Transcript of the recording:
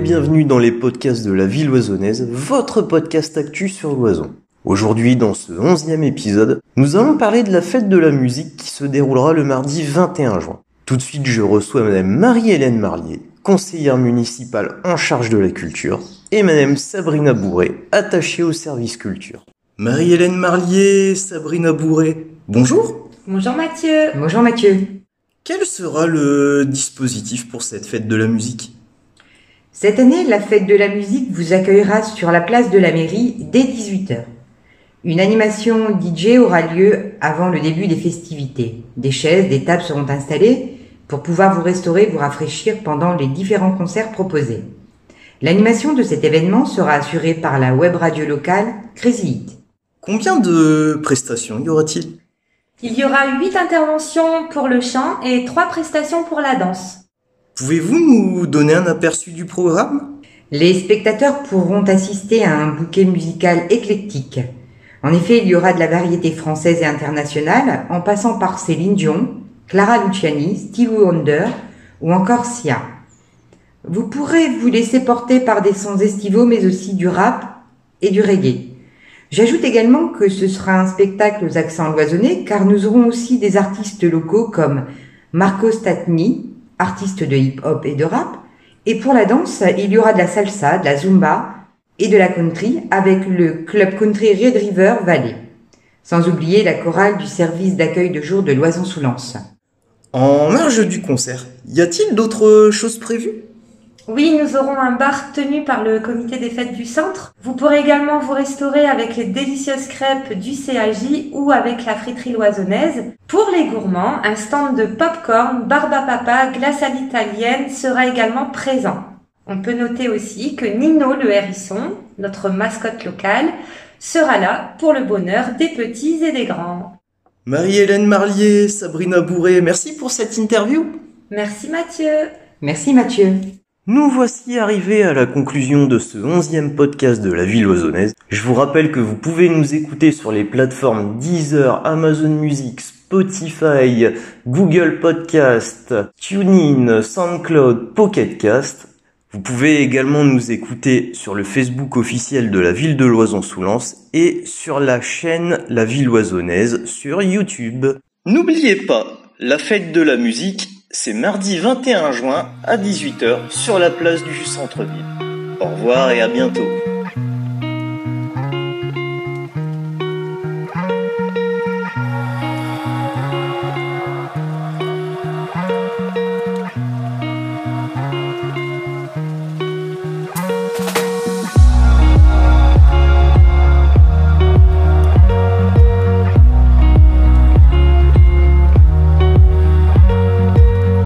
bienvenue dans les podcasts de la ville oisonnaise, votre podcast actu sur l'oison. Aujourd'hui, dans ce onzième épisode, nous allons parler de la fête de la musique qui se déroulera le mardi 21 juin. Tout de suite, je reçois Madame Marie-Hélène Marlier, conseillère municipale en charge de la culture, et Madame Sabrina Bourré, attachée au service culture. Marie-Hélène Marlier, Sabrina Bourré, bonjour Bonjour Mathieu Bonjour Mathieu Quel sera le dispositif pour cette fête de la musique? Cette année, la fête de la musique vous accueillera sur la place de la mairie dès 18h. Une animation DJ aura lieu avant le début des festivités. Des chaises, des tables seront installées pour pouvoir vous restaurer, vous rafraîchir pendant les différents concerts proposés. L'animation de cet événement sera assurée par la web radio locale Crazy Hit. Combien de prestations y aura-t-il? Il y aura huit interventions pour le chant et trois prestations pour la danse. Pouvez-vous nous donner un aperçu du programme? Les spectateurs pourront assister à un bouquet musical éclectique. En effet, il y aura de la variété française et internationale, en passant par Céline Dion, Clara Luciani, Stevie Wonder ou encore Sia. Vous pourrez vous laisser porter par des sons estivaux, mais aussi du rap et du reggae. J'ajoute également que ce sera un spectacle aux accents loisonnés, car nous aurons aussi des artistes locaux comme Marco Statni, artiste de hip-hop et de rap, et pour la danse, il y aura de la salsa, de la zumba et de la country avec le club country Red River Valley. Sans oublier la chorale du service d'accueil de jour de Loison-sous-Lens. En marge du concert, y a-t-il d'autres choses prévues? Oui, nous aurons un bar tenu par le comité des fêtes du centre. Vous pourrez également vous restaurer avec les délicieuses crêpes du CAJ ou avec la friterie loisonnaise. Pour les gourmands, un stand de popcorn, barbe à papa, glace à l'italienne sera également présent. On peut noter aussi que Nino le hérisson, notre mascotte locale, sera là pour le bonheur des petits et des grands. Marie-Hélène Marlier, Sabrina Bourré, merci pour cette interview. Merci Mathieu. Merci Mathieu. Nous voici arrivés à la conclusion de ce onzième podcast de la ville oisonnaise. Je vous rappelle que vous pouvez nous écouter sur les plateformes Deezer, Amazon Music, Spotify, Google Podcast, TuneIn, SoundCloud, Pocketcast. Vous pouvez également nous écouter sur le Facebook officiel de la ville de Loison-sous-Lens et sur la chaîne La Ville Oisonnaise sur YouTube. N'oubliez pas, la fête de la musique, c'est mardi 21 juin à 18h sur la place du centre-ville. Au revoir et à bientôt.